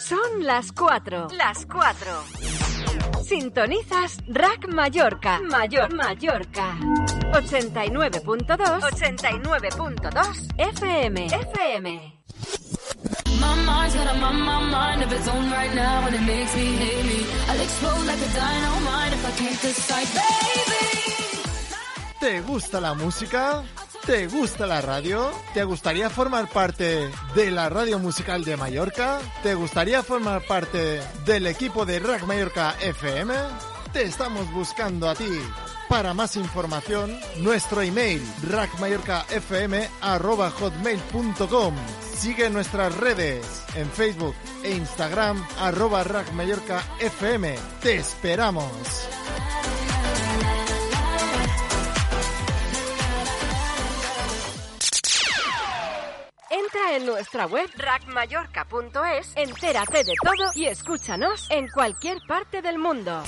Son las 4. Las 4. Sintonizas Rack Mallorca. Mayor Mallorca. 89.2. 89.2 FM. FM. My mind's got a my mind of its own right now and it makes me hate me. I'll explode like a dynamite if I can't decide, baby. ¿Te gusta la música? ¿Te gusta la radio? ¿Te gustaría formar parte de la radio musical de Mallorca? ¿Te gustaría formar parte del equipo de Rack Mallorca FM? Te estamos buscando a ti. Para más información, nuestro email rackmallorcafm@hotmail.com. Sigue nuestras redes en Facebook e Instagram arroba. Te esperamos. Entra en nuestra web rackmallorca.es, entérate de todo y escúchanos en cualquier parte del mundo.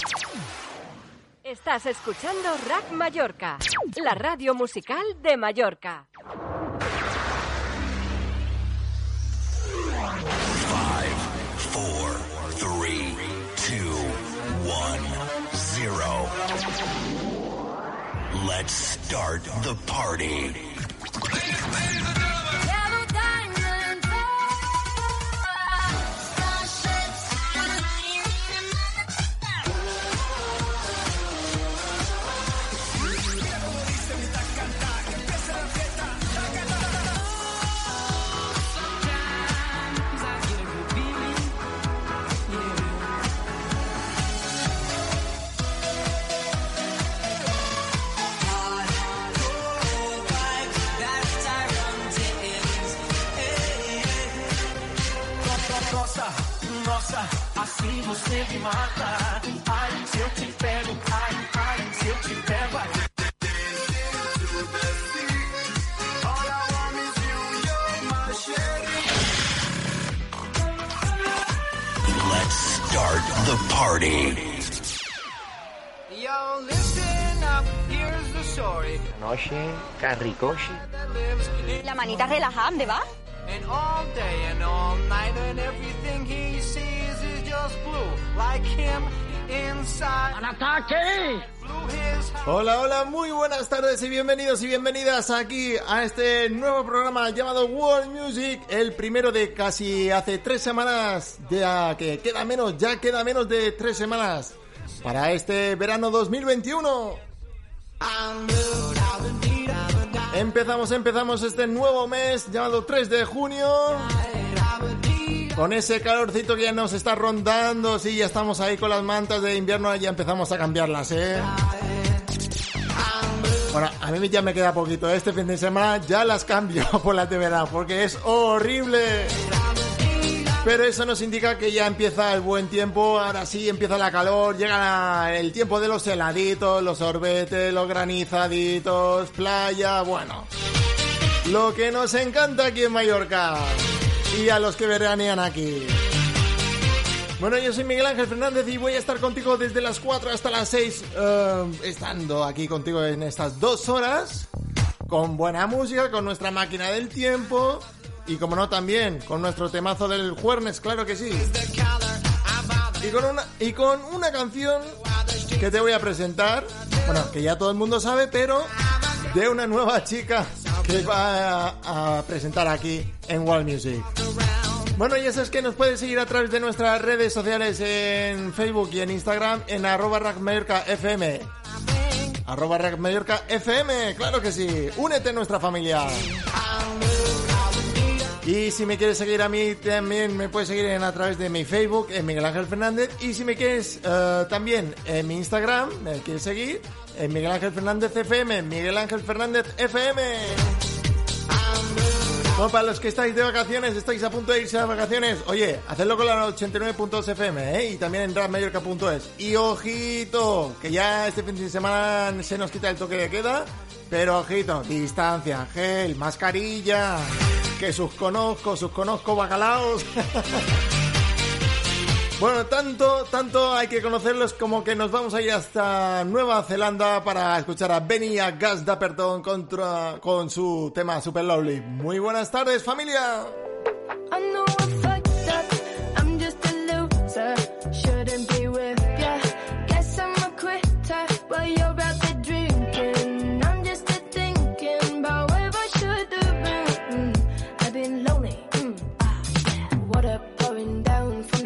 Estás escuchando Rack Mallorca, la radio musical de Mallorca. four, three, two, one, zero. Let's start the party. Assim me mata. Ai, se eu te pego, ai, ai, se eu te pego, ai. Let's start the party. Yo, listen up, here's the story. Noche, Carricoche. That La manita relajada, ¿dónde va? And all day and all night, and everything he his Hola, hola, muy buenas tardes y bienvenidos y bienvenidas aquí a este nuevo programa llamado World Music, el primero de casi hace tres semanas, ya que queda menos, ya queda menos de tres semanas para este verano 2021. Empezamos, empezamos este nuevo mes llamado 3 de junio. Con ese calorcito que ya nos está rondando, sí, ya estamos ahí con las mantas de invierno, ya empezamos a cambiarlas, ¿eh? Bueno, a mí ya me queda poquito. Este fin de semana ya las cambio por las de verano, porque es horrible. Pero eso nos indica que ya empieza el buen tiempo, ahora sí empieza la calor, llega el tiempo de los heladitos, los sorbetes, los granizaditos, playa, bueno. Lo que nos encanta aquí en Mallorca y a los que veranean aquí. Bueno, yo soy Miguel Ángel Fernández y voy a estar contigo desde las 4 hasta las 6, eh, estando aquí contigo en estas dos horas, con buena música, con nuestra máquina del tiempo y, como no, también con nuestro temazo del jueves, claro que sí. Y con una, y con una canción que te voy a presentar, bueno, que ya todo el mundo sabe, pero de una nueva chica que va a, presentar aquí en World Music. Bueno, y eso es que nos puedes seguir a través de nuestras redes sociales en Facebook y en Instagram en arroba rackmallorcafm. Arroba rackmallorcafm, claro que sí. Únete a nuestra familia. Y si me quieres seguir a mí, también me puedes seguir a través de mi Facebook, en Miguel Ángel Fernández. Y si me quieres eh, también en mi Instagram, me quieres seguir, en Miguel Ángel Fernández FM, Miguel Ángel Fernández FM. Bueno, para los que estáis de vacaciones, estáis a punto de irse a vacaciones, oye, hacedlo con la 89.2 FM, ¿eh? Y también en radmallorca.es. Y ojito, que ya este fin de semana se nos quita el toque de queda, pero ojito, distancia, gel, mascarilla, que sus conozco, sus conozco bacalaos. Bueno, tanto, tanto hay que conocerlos como que nos vamos a ir hasta Nueva Zelanda para escuchar a Benny y a Gas Dapperton contra, con su tema Super Lovely. Muy buenas tardes, familia.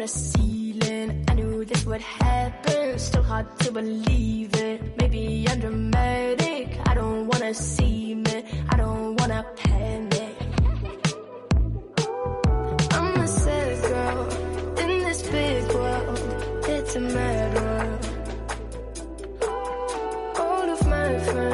I this would happen. Still hard to believe it. Maybe I'm dramatic. I don't wanna see me. I don't wanna panic. I'm a sad girl in this big world. It's a mad world. All of my friends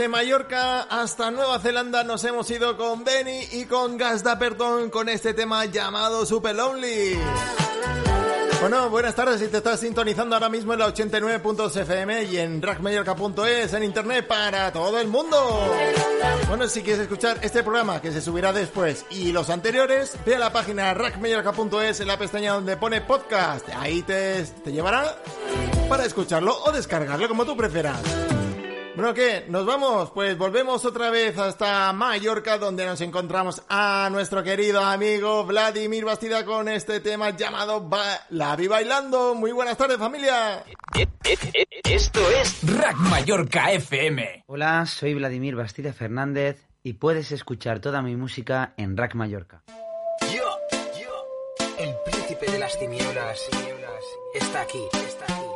Desde Mallorca hasta Nueva Zelanda nos hemos ido con Benny y con Gas Dapperton con este tema llamado Super Lonely. Bueno, buenas tardes si te estás sintonizando ahora mismo en la 89.2 FM y en rackmallorca.es en internet para todo el mundo. Bueno, si quieres escuchar este programa que se subirá después y los anteriores, ve a la página rackmallorca.es en la pestaña donde pone podcast. Ahí te, te llevará para escucharlo o descargarlo como tú prefieras. Bueno, ¿qué? ¿Nos vamos? Pues volvemos otra vez hasta Mallorca, donde nos encontramos a nuestro querido amigo Vladimir Bastida con este tema llamado ba La Vi Bailando. Muy buenas tardes, familia. Esto es Rack Mallorca FM. Hola, soy Vladimir Bastida Fernández y puedes escuchar toda mi música en Rack Mallorca. Yo, yo, el príncipe de las tinieblas, está aquí, está aquí.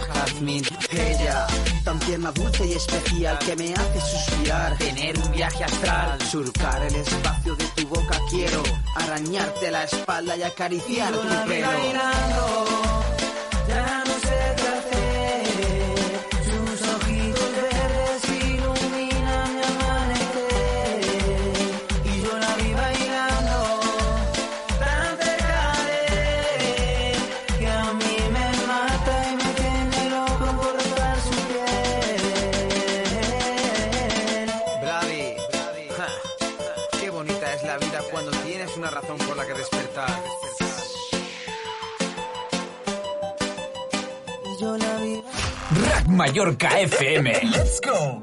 la. Ella, tan tierna, dulce y especial, que me hace suspirar. Tener un viaje astral, surcar el espacio de tu boca quiero, arañarte la espalda y acariciar tu pelo. Rack Mallorca FM. Let's go.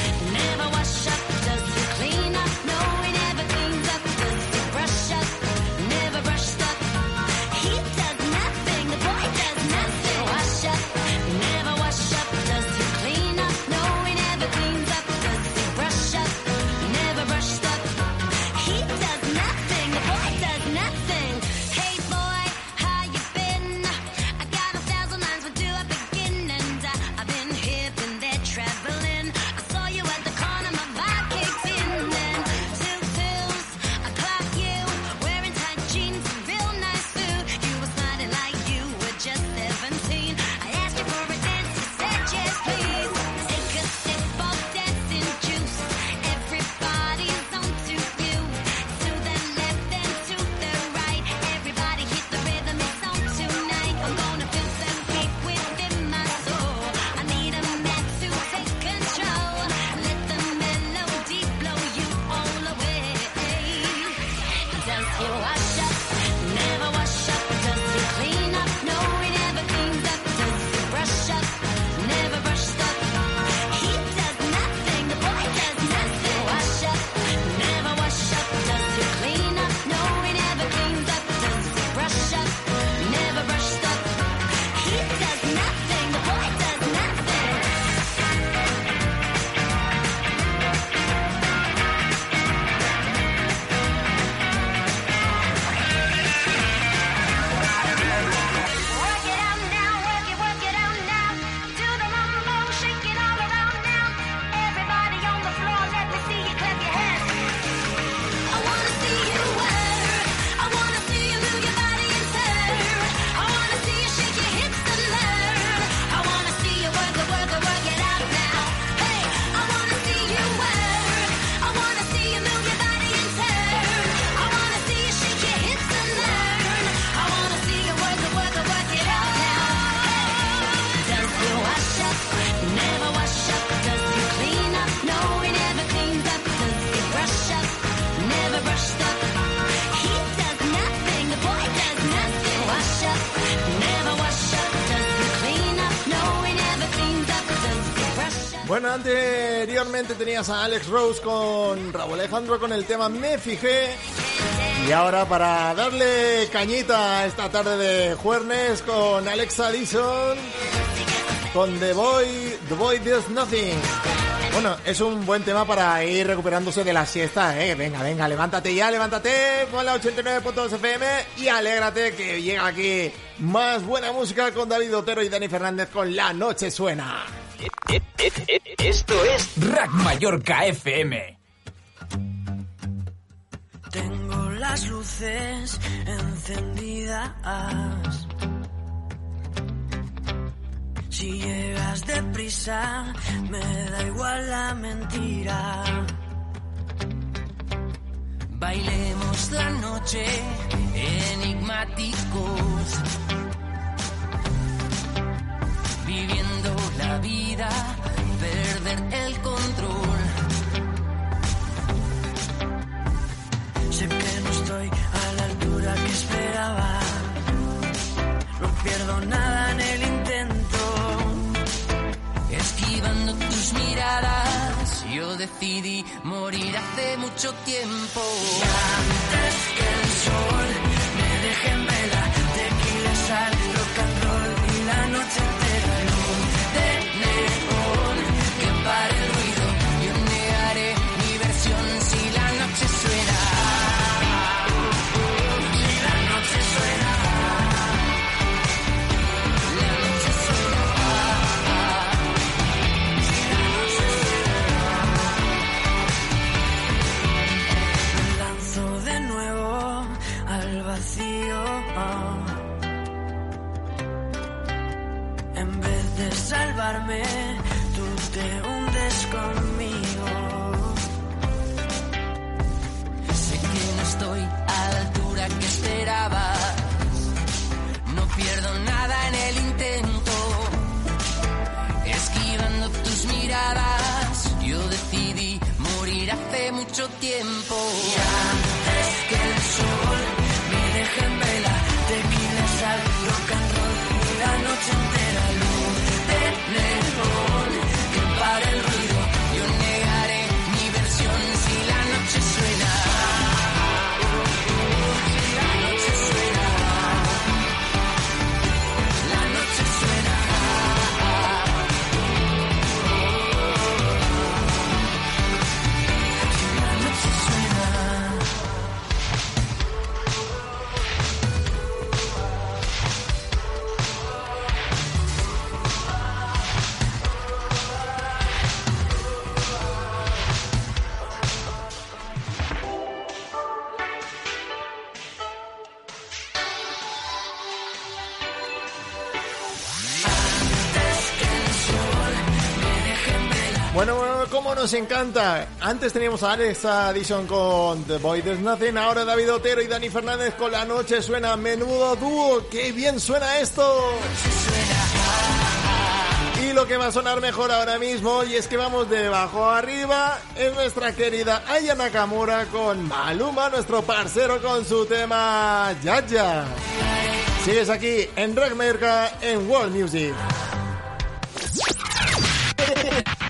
tenías a Alex Rose con Raúl Alejandro con el tema Me Fijé. Y ahora para darle cañita esta tarde de jueves con Alexa Dixon con The Boy, The Boy Does Nothing. Bueno, es un buen tema para ir recuperándose de la siesta, ¿eh? Venga, venga, levántate ya, levántate con la 89.2 FM y alégrate que llega aquí más buena música con David Otero y Dani Fernández con La Noche Suena. Esto es Rack Mallorca FM. Tengo las luces encendidas. Si llegas deprisa, me da igual la mentira. Bailemos la noche enigmáticos, viviendo vida, perder el control. Sé que no estoy a la altura que esperaba. No pierdo nada en el intento. Esquivando tus miradas, yo decidí morir hace mucho tiempo. Y antes que el sol me deje en vela, tequila, sal, salvarme, tú te hundes conmigo. Bueno, bueno, cómo nos encanta. Antes teníamos a Alex Addison con The Boy There's Nothing, ahora David Otero y Dani Fernández con La Noche Suena. Menudo dúo, qué bien suena esto. Y lo que va a sonar mejor ahora mismo, y es que vamos de abajo arriba, es nuestra querida Aya Nakamura con Maluma, nuestro parcero con su tema Yaya. Sigues aquí en Rock Merca en World Music.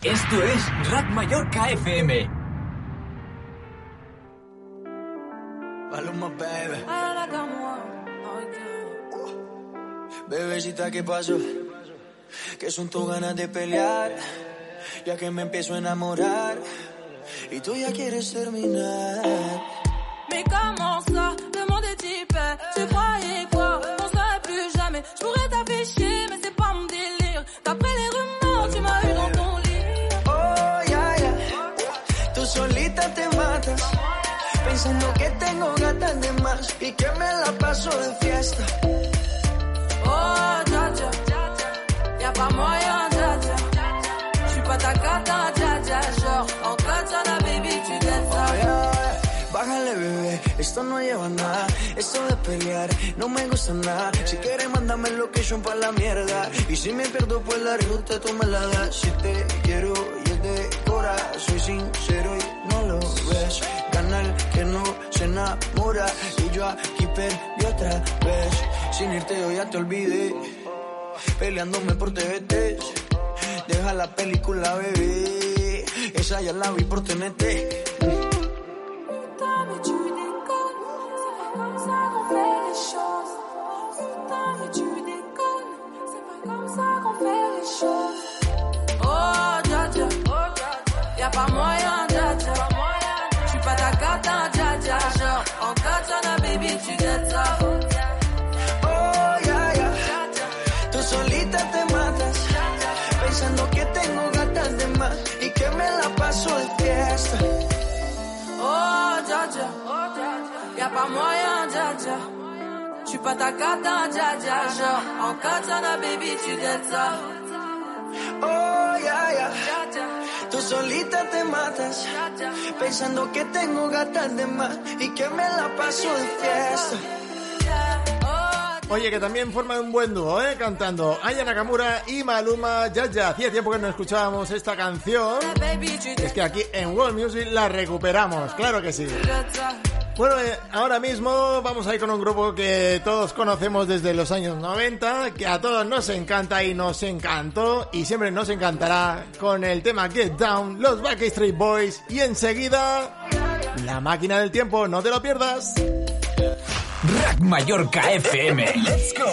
Esto es Rack Mallorca FM. Maluma, baby. Bebecita, ¿qué pasó? Que son tus ganas de pelear, ya que me empiezo a enamorar y tú ya quieres terminar. Mais pensando que tengo gatas de más y que me la paso de fiesta. Oh, dja dja. Y'a pas moyen, dja dja. J'suis pas ta cata, dja dja. Genre, en katana, baby, tu ya. Bájale, bebé, esto no lleva nada. Esto de pelear no me gusta nada. Si quieres, mándame el location pa' la mierda. Y si me pierdo, pues la ruta tú me la das. Si te quiero y es de cora, soy sincero y no lo ves con el que no se enamora. Y yo aquí perdí otra vez. Sin irte yo ya te olvidé. Peleándome por TVT. Deja la película, bebé. Esa ya la vi por TNT. Oh, ya, ya, ya, ya, pa' pas moyen, dja dja. J'suis pas ta cata, dja dja. Genre, en katana, baby, tu dettes ça. Oh, yeah, yeah. Tú solita te matas, pensando que tengo gatas de más y que me la paso de fiesta. Oye, que también forman un buen dúo, ¿eh? Cantando Aya Nakamura y Maluma Yaya. Hacía tiempo que no escuchábamos esta canción. Es que aquí en World Music la recuperamos, claro que sí. Bueno, eh, ahora mismo vamos a ir con un grupo que todos conocemos desde los años 90, que a todos nos encanta y nos encantó y siempre nos encantará con el tema Get Down, los Backstreet Boys y enseguida la máquina del tiempo, no te lo pierdas. Rack Mallorca FM, let's go.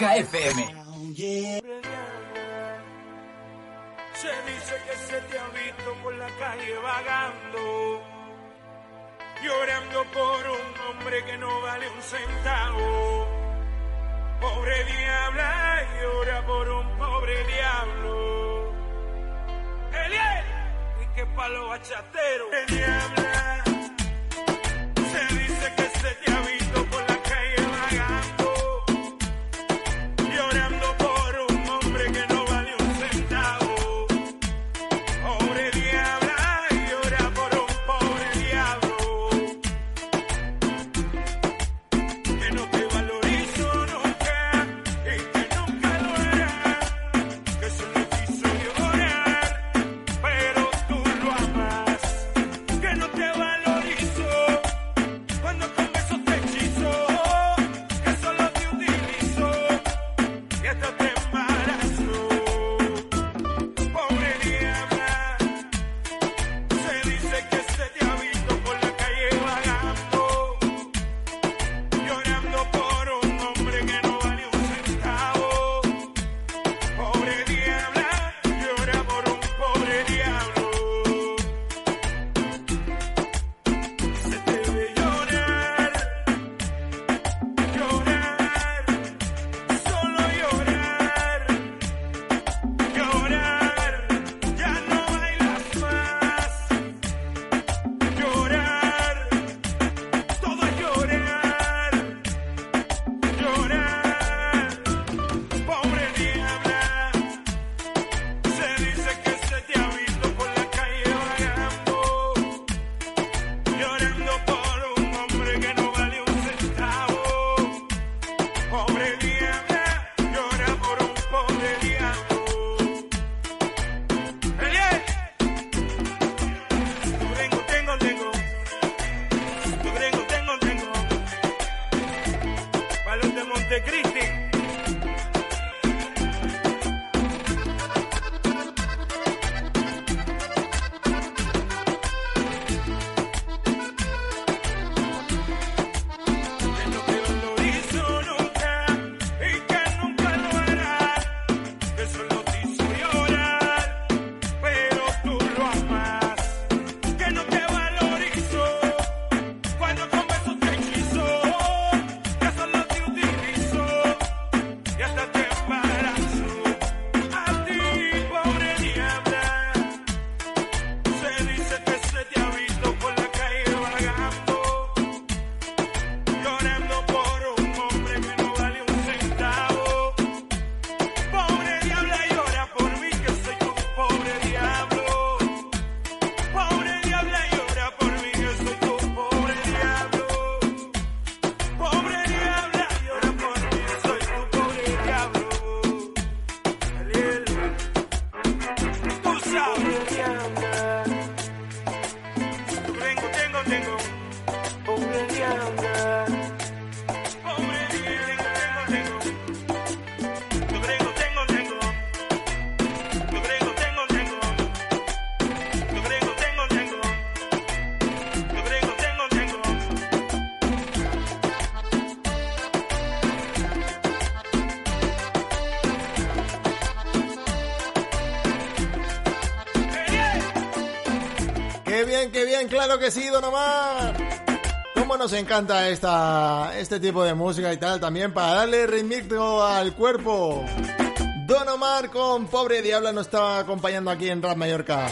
Roca FM. claro que sí, Don Omar. Cómo nos encanta esta, este tipo de música y tal también para darle ritmo al cuerpo. Don Omar con Pobre Diabla nos está acompañando aquí en Rap Mallorca.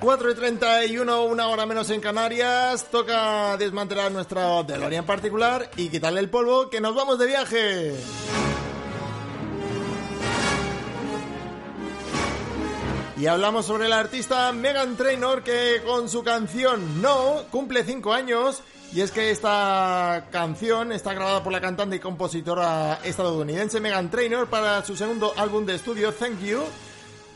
4 y 31, una hora menos en Canarias. Toca desmantelar nuestra DeLorean particular y quitarle el polvo que nos vamos de viaje. Y hablamos sobre la artista Megan Trainor que con su canción No cumple 5 años. Y es que esta canción está grabada por la cantante y compositora estadounidense Megan Trainor para su segundo álbum de estudio Thank You.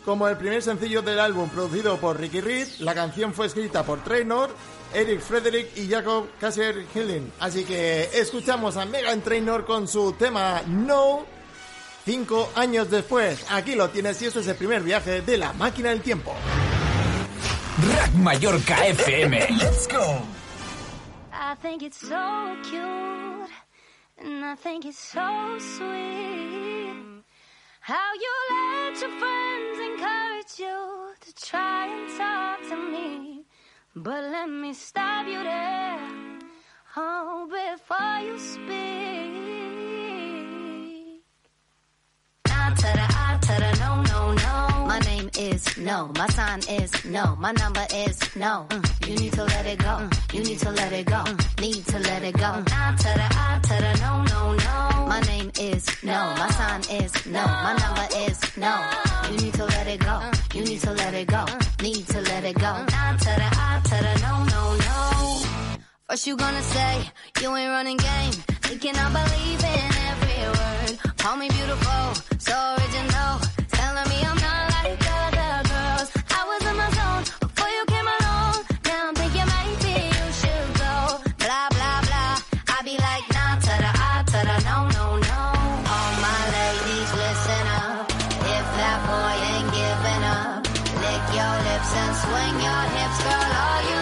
Como el primer sencillo del álbum producido por Ricky Reed, la canción fue escrita por Trainor, Eric Frederick y Jacob Kasier Hillen. Así que escuchamos a Megan Trainor con su tema No Cinco años después, aquí lo tienes y esto es el primer viaje de la máquina del tiempo. Rack Mallorca FM. Let's go. I think it's so cute and I think it's so sweet how you let your friends encourage you to try and talk to me, but let me stop you there, oh, before you speak. Is no. My sign is no. My number is no. Mm, You need to let it go. Mm, You need to let it go. Mm, Need to let it go. Ah, ta-da, ah, ta-da, no, no, no. My name is no. My sign is no. My number is no. You need to let it go. You need to let it go. Need to let it go. Ah, ta-da, ah, ta-da, no, no, no. First you gonna say you ain't running game, thinking I believe in every word. Call me beautiful, so original, telling me I'm not like other girls. I was in my zone before you came along. Now I'm thinking maybe you should go. Blah blah blah. I be like nah to the ah to the no no no. All my ladies listen up. If that boy ain't giving up, lick your lips and swing your hips, girl. All you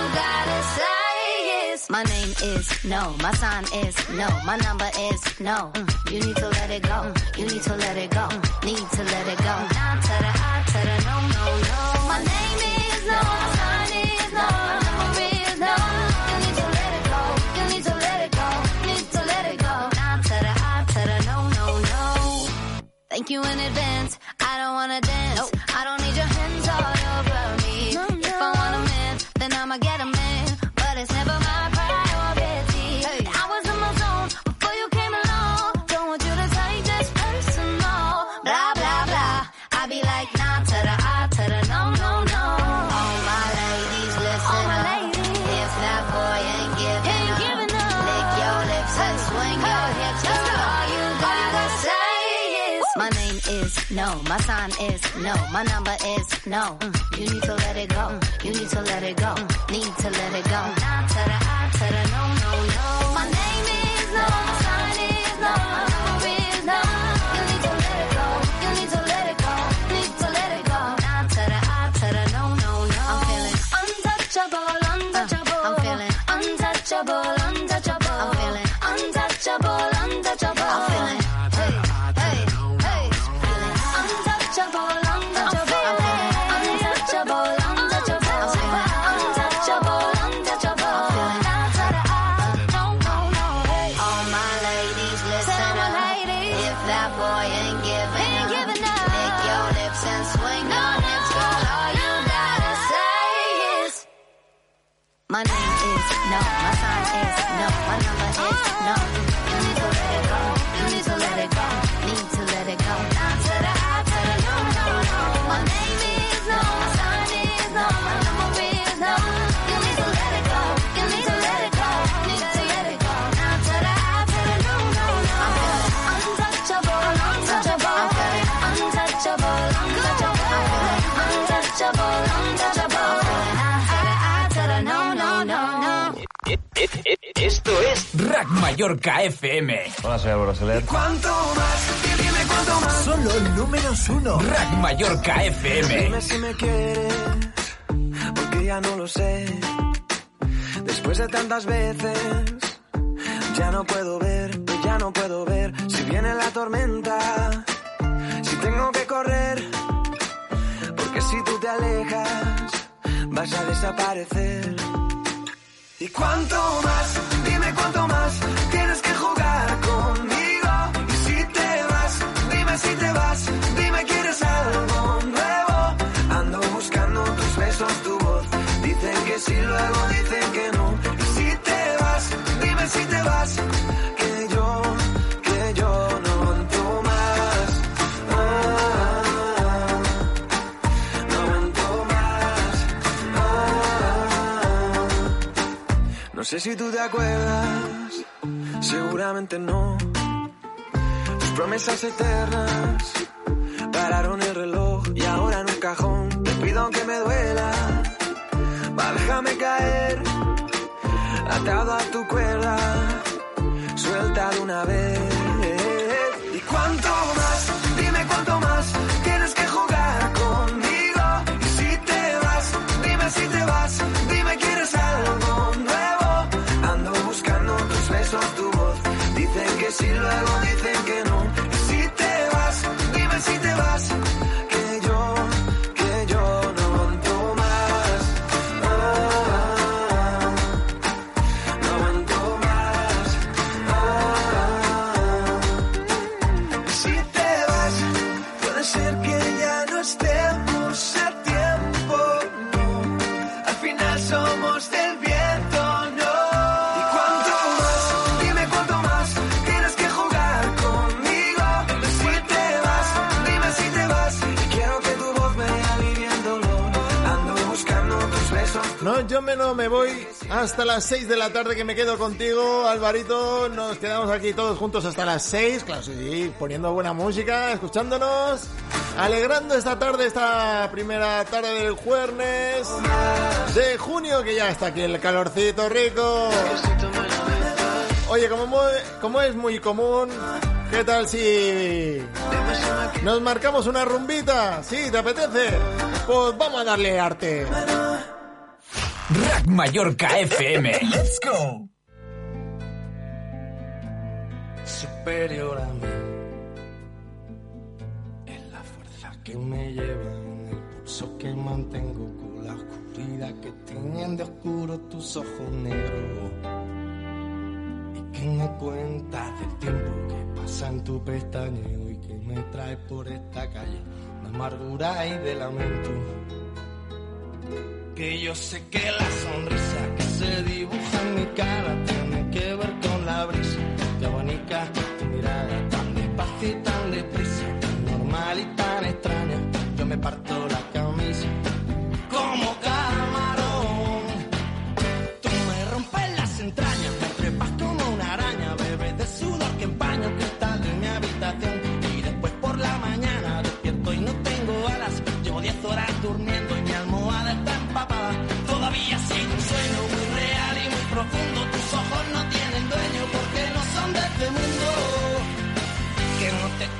my name is no, my sign is no, my number is no. Mm, You need to let it go. Mm, You need to let it go. Mm, Need to let it go. To the to the no no no. My name is no, my sign is no, my number is no. You need to let it go. You need to let it go. Need to let it go. Ah no no no. Thank you in advance. I don't wanna dance. I no. You need to let it go. You need to let it go. Need to let it go. Rack Mallorca FM. Hola, soy Álvaro Soler. ¿Cuánto más? Dime cuánto más. Solo números uno. Rack Mallorca FM. Dime si me quieres, porque ya no lo sé. Después de tantas veces, ya no puedo ver, ya no puedo ver. Si viene la tormenta, si tengo que correr, porque si tú te alejas, vas a desaparecer. ¿Y cuánto más? Si te vas, dime quieres algo nuevo. Ando buscando tus besos, tu voz. Dicen que sí, luego dicen que no. Y si te vas, dime si te vas. Que yo, que yo no aguanto más. Ah, no aguanto más. Ah, no sé si tú te acuerdas, seguramente no. Promesas eternas pararon el reloj y ahora en un cajón te pido aunque me duela. Va, déjame caer, atado a tu cuerda, suelta de una vez. ¿Y cuánto? hasta las 6 de la tarde que me quedo contigo, Alvarito. Nos quedamos aquí todos juntos hasta las 6, claro, sí, poniendo buena música, escuchándonos, alegrando esta tarde, esta primera tarde del jueves de junio, que ya está aquí el calorcito rico. Oye, como, como es muy común, ¿qué tal si nos marcamos una rumbita? ¿Sí? ¿Te apetece? Pues vamos a darle arte. Rack Mallorca FM. Let's go. Superior a mí es la fuerza que me lleva en el pulso que mantengo con la oscuridad que tienen de oscuro tus ojos negros. Y que me cuentas del tiempo que pasa en tu pestañeo y que me trae por esta calle de amargura y de lamento que yo sé que la sonrisa que se dibuja en mi cara tiene que ver con la brisa.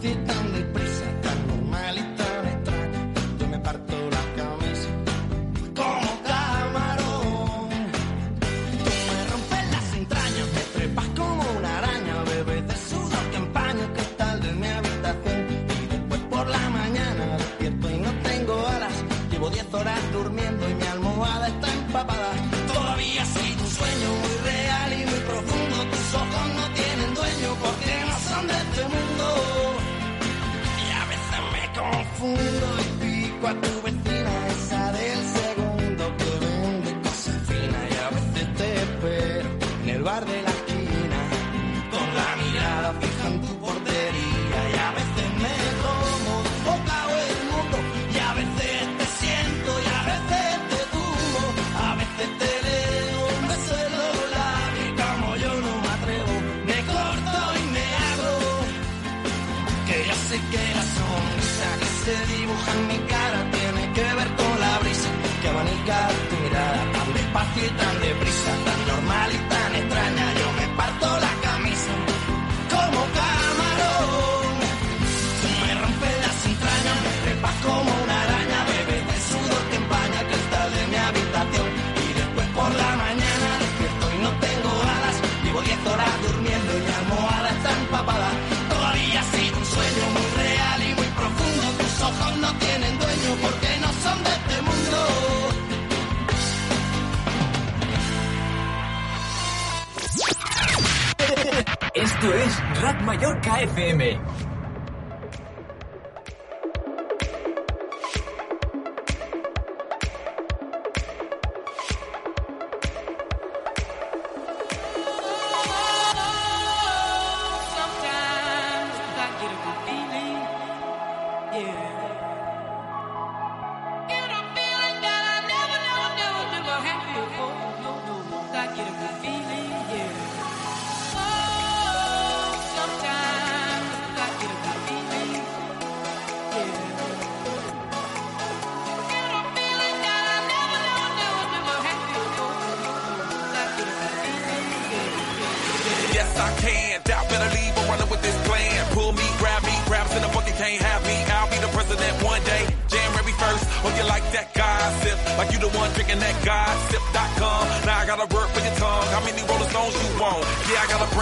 The. profundo y pico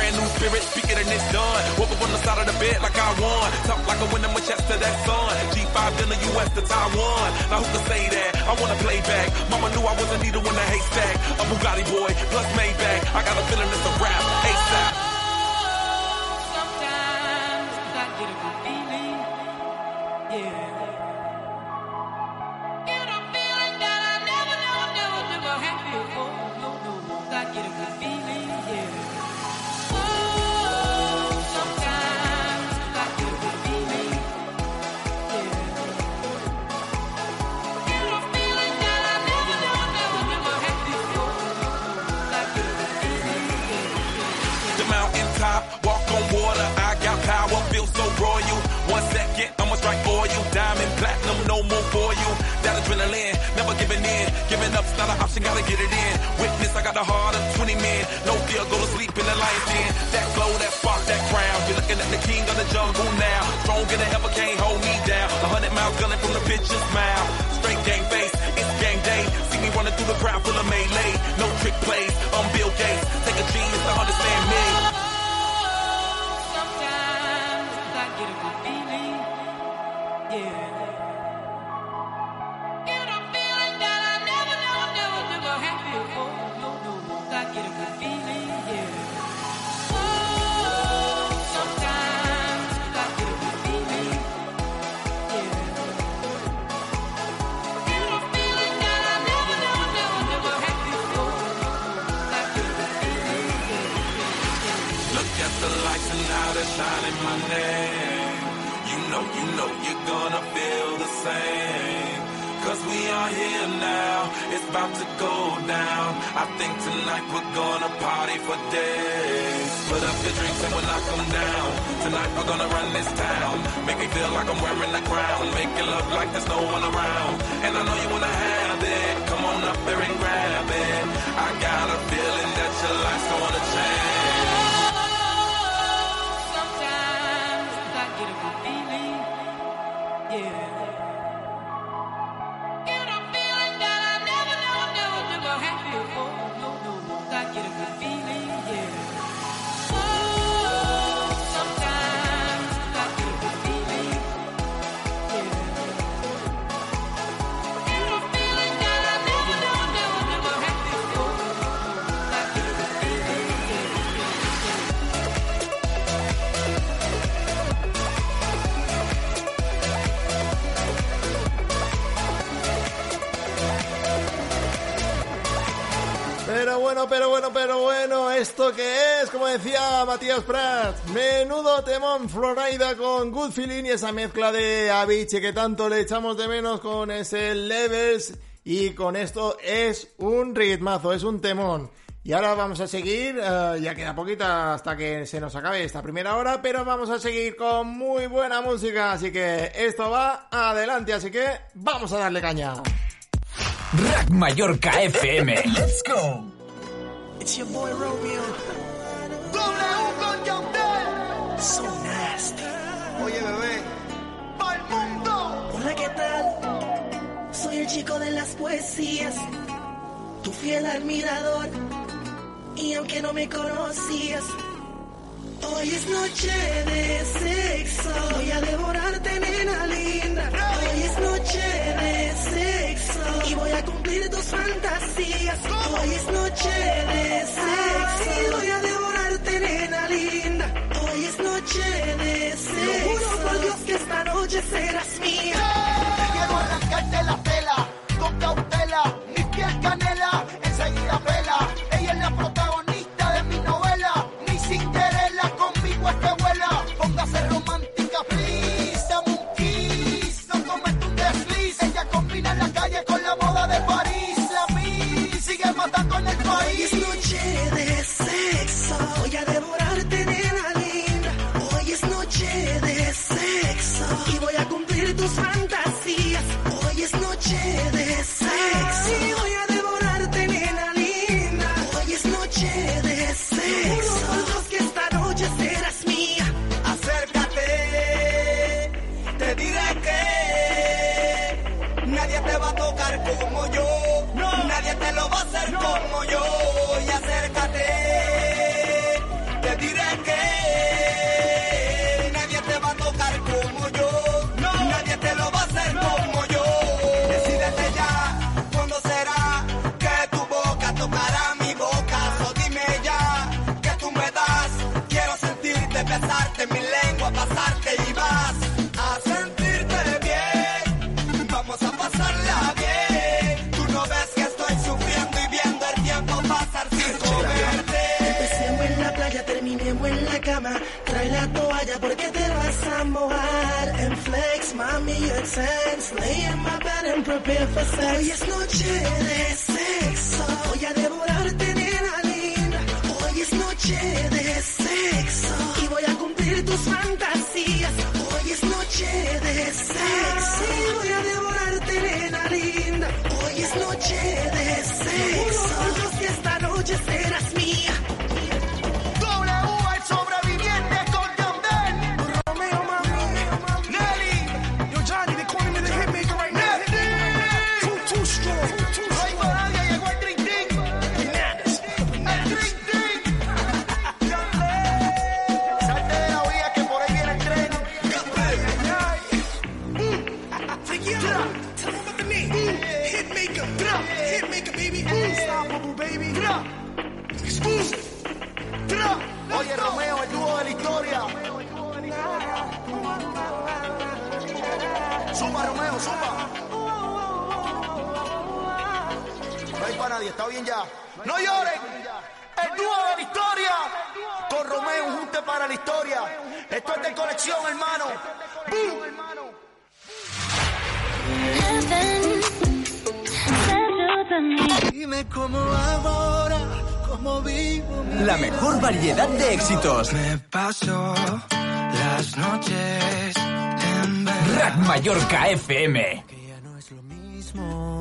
Brand new spirit, speak it and it's done. Woke up on the side of the bed like I won. Talk like a winner, Manchester, that sun. G5 in the US to Taiwan. Now who can say that? I wanna play back. Mama knew I was a needle in the haystack. A Bugatti boy, plus Maybach. I got a feeling it's a rap, ASAP. Sometimes I get a good feeling, yeah. No more for you. That adrenaline, never giving in. Giving up's not an option, gotta get it in. Witness, I got the heart of 20 men. No fear, go to sleep in the lion's den. That glow, that spark, that crown. You're looking at the king of the jungle now. Stronger than ever, can't hold me down. A hundred miles gunning from the picture smile. Straight game face, it's game day. See me running through the crowd full of melee. No trick plays, I'm Bill Gates. Take a genius to understand me. Yeah. My name. You know, you know you're gonna feel the same. Cause we are here now, it's about to go down. I think tonight we're gonna party for days. Put up your drinks and we'll knock 'em down. Tonight we're gonna run this town. Make me feel like I'm wearing the crown. Make it look like there's no one around. And I know you wanna have Yeah. Pero bueno, pero bueno, pero bueno, ¿esto qué es? Como decía Matías Prats, menudo temón Florida con Good Feeling y esa mezcla de Avicii que tanto le echamos de menos con ese Levels y con esto es un ritmazo, es un temón. Y ahora vamos a seguir, eh, ya queda poquita hasta que se nos acabe esta primera hora, pero vamos a seguir con muy buena música, así que esto va adelante, así que vamos a darle caña. Rack Mallorca FM. Let's go. It's your boy Romeo. W con. So nasty. Oye, bebé. ¡Pa'l mundo! Hola, ¿qué tal? Soy el chico de las poesías, tu fiel admirador. Y aunque no me conocías, hoy es noche de sexo. Voy a devorarte, nena linda. Fantasías. Hoy es noche de sexo. Voy a devorarte, nena linda. Hoy es noche de sexo. Lo juro por Dios que esta noche serás mía. Quiero arrancarte la for sex. Hoy es noche de sexo. Voy a devorarte, nena linda. Hoy es noche de sexo. Y voy a cumplir tus fantasías. Hoy es noche de sexo. Y voy a devorarte, nena linda. Hoy es noche de sexo. Dos, y esta noche serás mía. Ya. No lloren. El dúo de la historia. Con Romeo, un junte para la historia. Esto es de colección, hermano. ¡Bum! Dime cómo ahora, cómo vivo La mejor variedad de éxitos. Me paso las noches en Rack Mallorca FM. mismo, que estás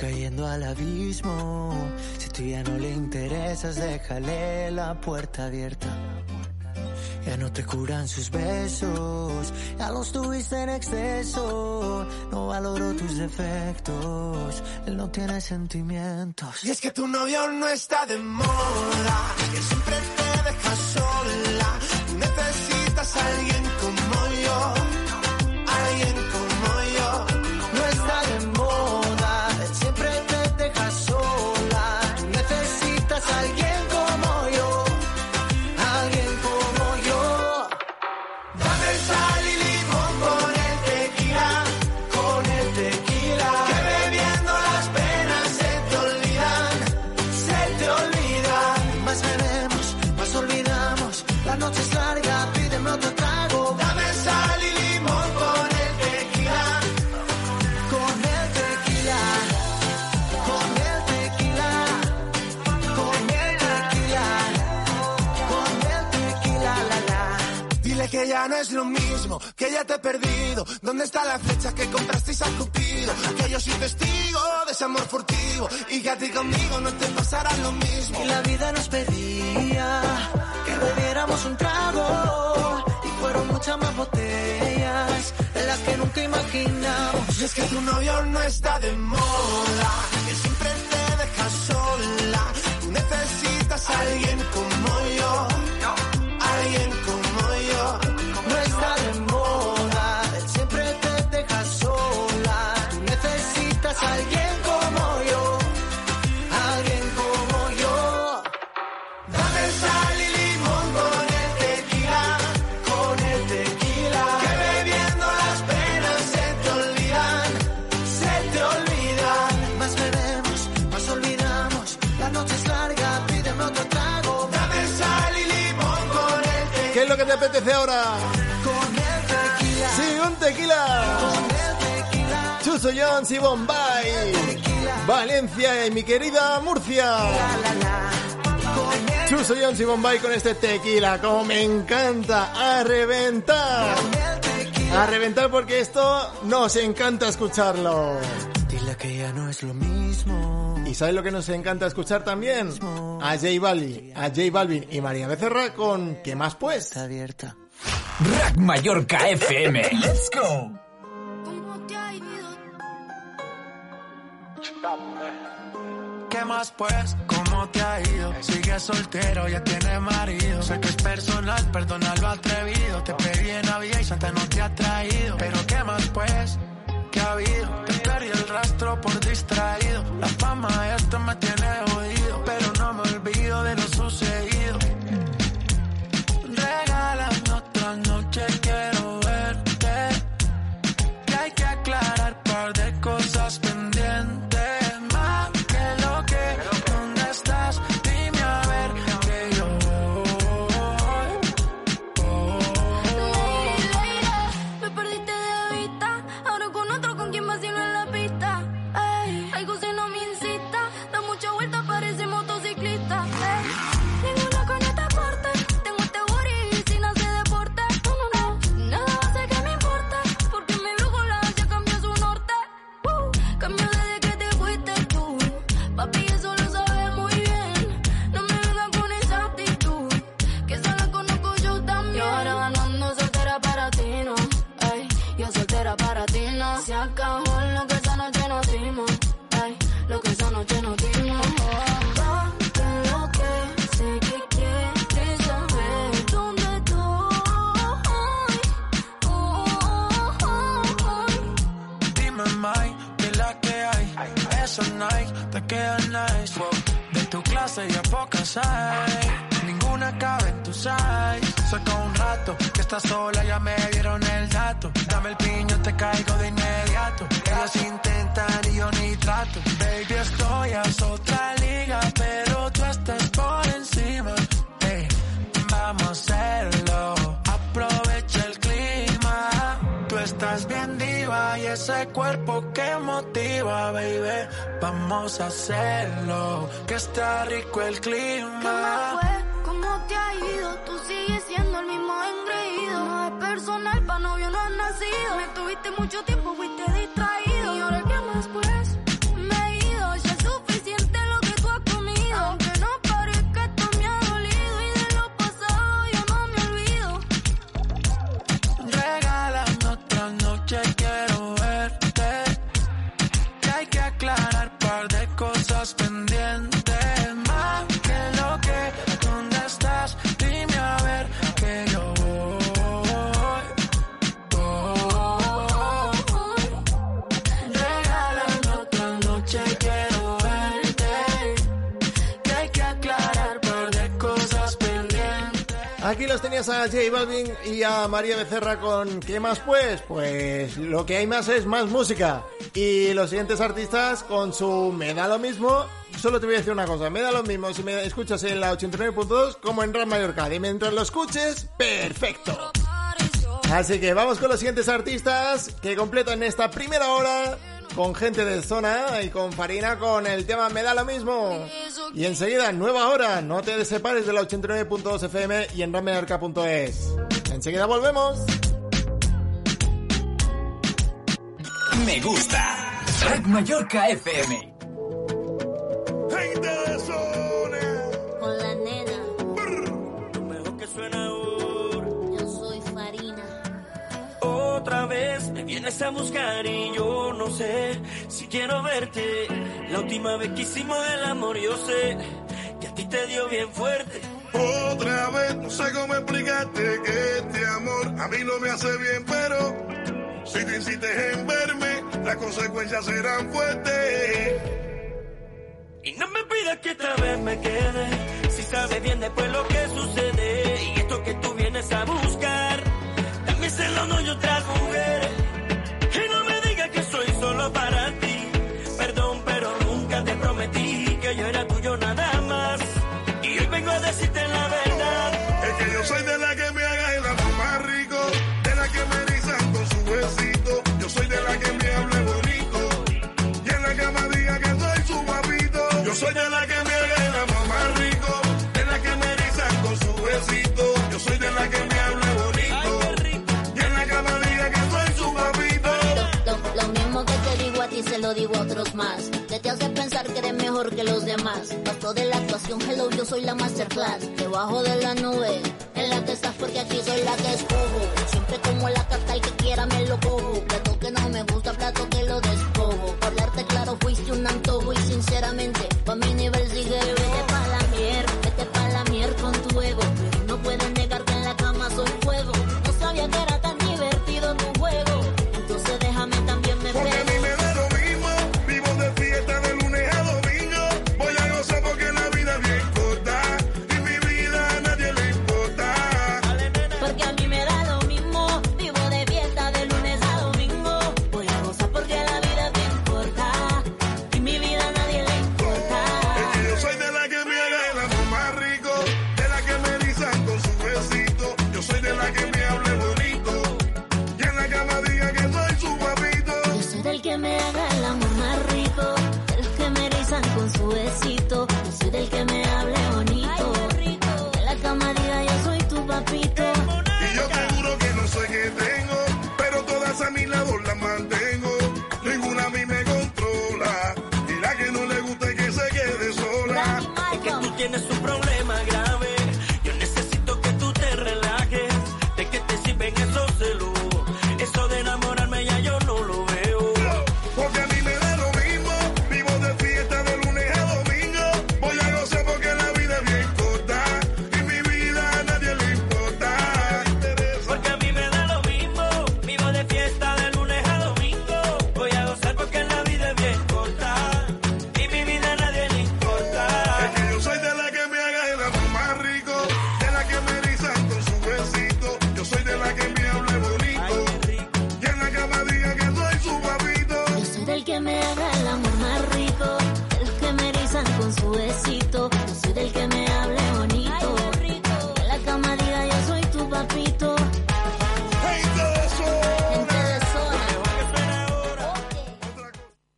cayendo al abismo. Si tú ya no le interesas, déjale la puerta abierta. Ya no te curan sus besos, ya los tuviste en exceso. No valoró tus defectos, él no tiene sentimientos. Y es que tu novio no está de moda, que siempre te deja sola. Bombay. Valencia y mi querida Murcia. Chuso Jones y Bombay con este tequila. Como me encanta. A reventar. A reventar porque esto nos encanta escucharlo. Dile que ya no es lo mismo. ¿Y sabes lo que nos encanta escuchar también? A J Balvin, a J Balvin y María Becerra con ¿Qué más pues? Está abierta. Rack Mallorca FM. Let's go. ¿Qué más pues? ¿Cómo te ha ido? Sigue soltero, ya tiene marido. Sé que es personal, perdona lo atrevido. Te pedí en Navidad y Santa no te ha traído. Pero ¿qué más pues? ¿Qué ha habido? Te perdí el rastro por distraído. La fama de esto me tiene jodido. Pero no me olvido de lo sucedido. lo que esa noche nos dimos. Ay, lo que esa noche nos dimos. lo que sé que quieres saber dónde estoy. Dime, Mike, que la que hay. Esa night te queda nice. De tu clase ya pocas hay. Ninguna cabe en tu size. Saca un rato que estás sola, ya me dieron el dato. Dame el piño, te caigo de inmediato. Ellos intentan y yo ni trato. Baby, estoy a otra liga, pero tú estás por encima. Ey, vamos a hacerlo. Aprovecha el clima. Tú estás bien diva y ese cuerpo que motiva, baby. Vamos a hacerlo. Que está rico el clima. ¿Qué fue? ¿Cómo te ha ido? Tú sigues el mismo engreído. No es personal, pa' novio no has nacido. Me tuviste mucho tiempo, fuiste distraído. ¿Y ahora qué más pues? Me he ido, ya es suficiente lo que tú has comido. Aunque no parezca, esto me ha dolido. Y de lo pasado ya no me olvido. Regálame otra noche, quiero verte. Que hay que aclarar par de cosas pendientes. Los tenías a J Balvin y a María Becerra con ¿Qué más pues? Pues lo que hay más es más música. Y los siguientes artistas con su Me da lo mismo. Solo te voy a decir una cosa, me da lo mismo si me escuchas en la 89.2 como en Ram Mallorca. Y mientras lo escuches, perfecto. Así que vamos con los siguientes artistas que completan esta primera hora con gente de zona y con Farina con el tema Me da lo mismo. Y enseguida, nueva hora, no te separes de la 89.2 FM y en ramearca.es. Enseguida volvemos. Me gusta. Red Mallorca FM. A buscar y yo no sé si quiero verte. La última vez que hicimos el amor yo sé que a ti te dio bien fuerte. Otra vez, no sé cómo explicarte que este amor a mí no me hace bien, pero si tú insistes en verme, las consecuencias serán fuertes. Y no me pidas que esta vez me quede, si sabes bien después lo que sucede. Y esto que tú vienes a buscar, también se lo doy a otras mujeres. Solo para digo a otros más. Que te hace pensar que eres mejor que los demás. Paso de la actuación, hello, yo soy la masterclass. Debajo de la nube, en la que estás porque aquí soy la que escojo. Siempre como la carta, el que quiera me lo cojo. Plato que no me gusta, plato que lo despojo. Hablarte claro, fuiste un antojo y sinceramente, pa' mi nivel sigue. Vete pa' la mier, vete pa' la mier con tu ego.